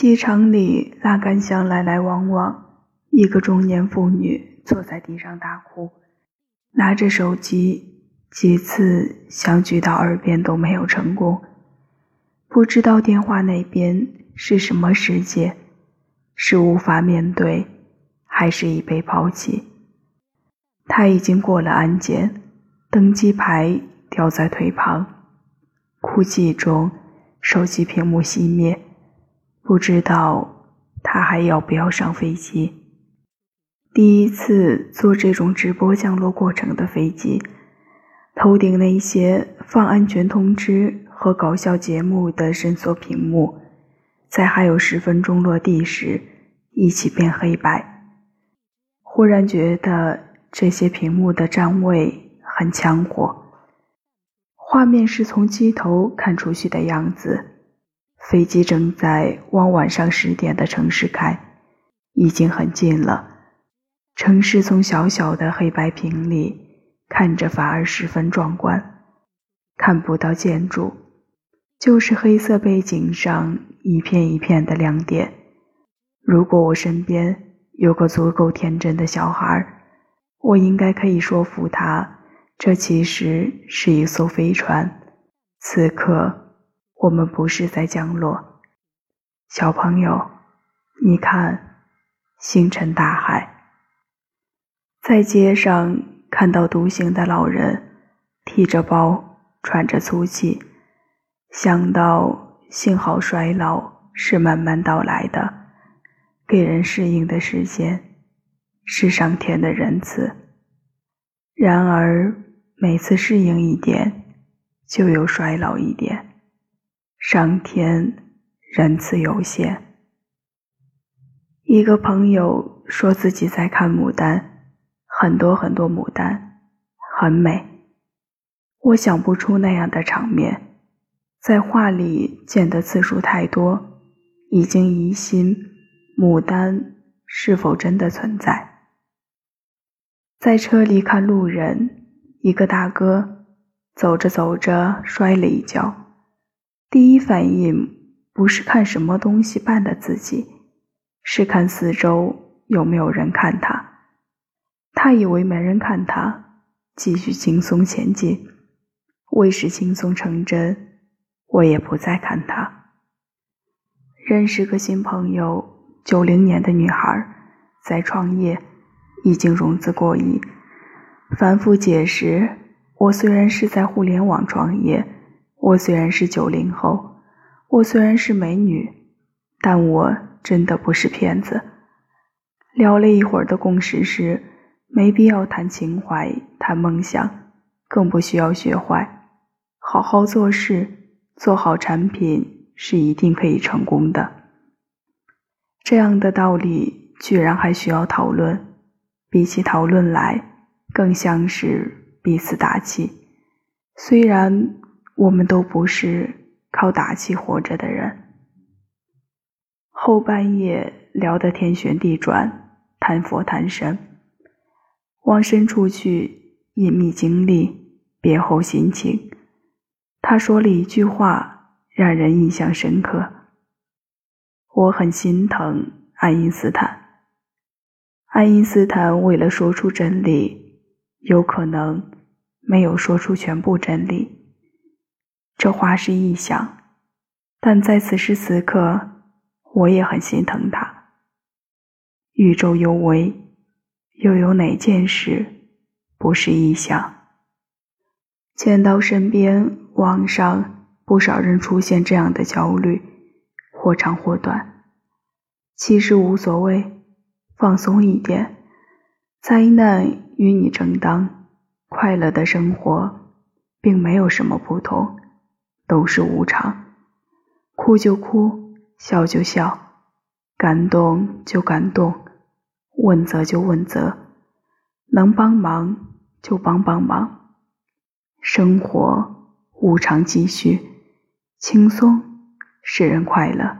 机场里拉杆箱来来往往，一个中年妇女坐在地上大哭，拿着手机，几次想举到耳边都没有成功。不知道电话那边是什么世界，是无法面对，还是已被抛弃？他已经过了安检，登机牌掉在腿旁，哭泣中，手机屏幕熄灭。不知道他还要不要上飞机？第一次坐这种直播降落过程的飞机，头顶那些放安全通知和搞笑节目的伸缩屏幕，在还有十分钟落地时一起变黑白。忽然觉得。这些屏幕的站位很抢火，画面是从机头看出去的样子。飞机正在往晚上十点的城市开，已经很近了。城市从小小的黑白屏里看着反而十分壮观，看不到建筑，就是黑色背景上一片一片的亮点。如果我身边有个足够天真的小孩我应该可以说服他，这其实是一艘飞船。此刻，我们不是在降落。小朋友，你看，星辰大海。在街上看到独行的老人，提着包，喘着粗气，想到幸好衰老是慢慢到来的，给人适应的时间。是上天的仁慈。然而，每次适应一点，就有衰老一点。上天仁慈有限。一个朋友说自己在看牡丹，很多很多牡丹，很美。我想不出那样的场面，在画里见的次数太多，已经疑心牡丹是否真的存在。在车里看路人，一个大哥走着走着摔了一跤，第一反应不是看什么东西绊的自己，是看四周有没有人看他。他以为没人看他，继续轻松前进。为使轻松成真，我也不再看他。认识个新朋友，九零年的女孩，在创业。已经融资过亿，反复解释：我虽然是在互联网创业，我虽然是九零后，我虽然是美女，但我真的不是骗子。聊了一会儿的共识是：没必要谈情怀、谈梦想，更不需要学坏，好好做事，做好产品是一定可以成功的。这样的道理居然还需要讨论。比起讨论来，更像是彼此打气。虽然我们都不是靠打气活着的人。后半夜聊得天旋地转，谈佛谈神，往深处去隐秘经历，别后心情。他说了一句话，让人印象深刻。我很心疼爱因斯坦。爱因斯坦为了说出真理，有可能没有说出全部真理。这话是臆想，但在此时此刻，我也很心疼他。宇宙有为，又有哪件事不是臆想？见到身边网上不少人出现这样的焦虑，或长或短，其实无所谓。放松一点，灾难与你正当，快乐的生活并没有什么不同，都是无常。哭就哭，笑就笑，感动就感动，问责就问责，能帮忙就帮帮忙。生活无常继续，轻松使人快乐。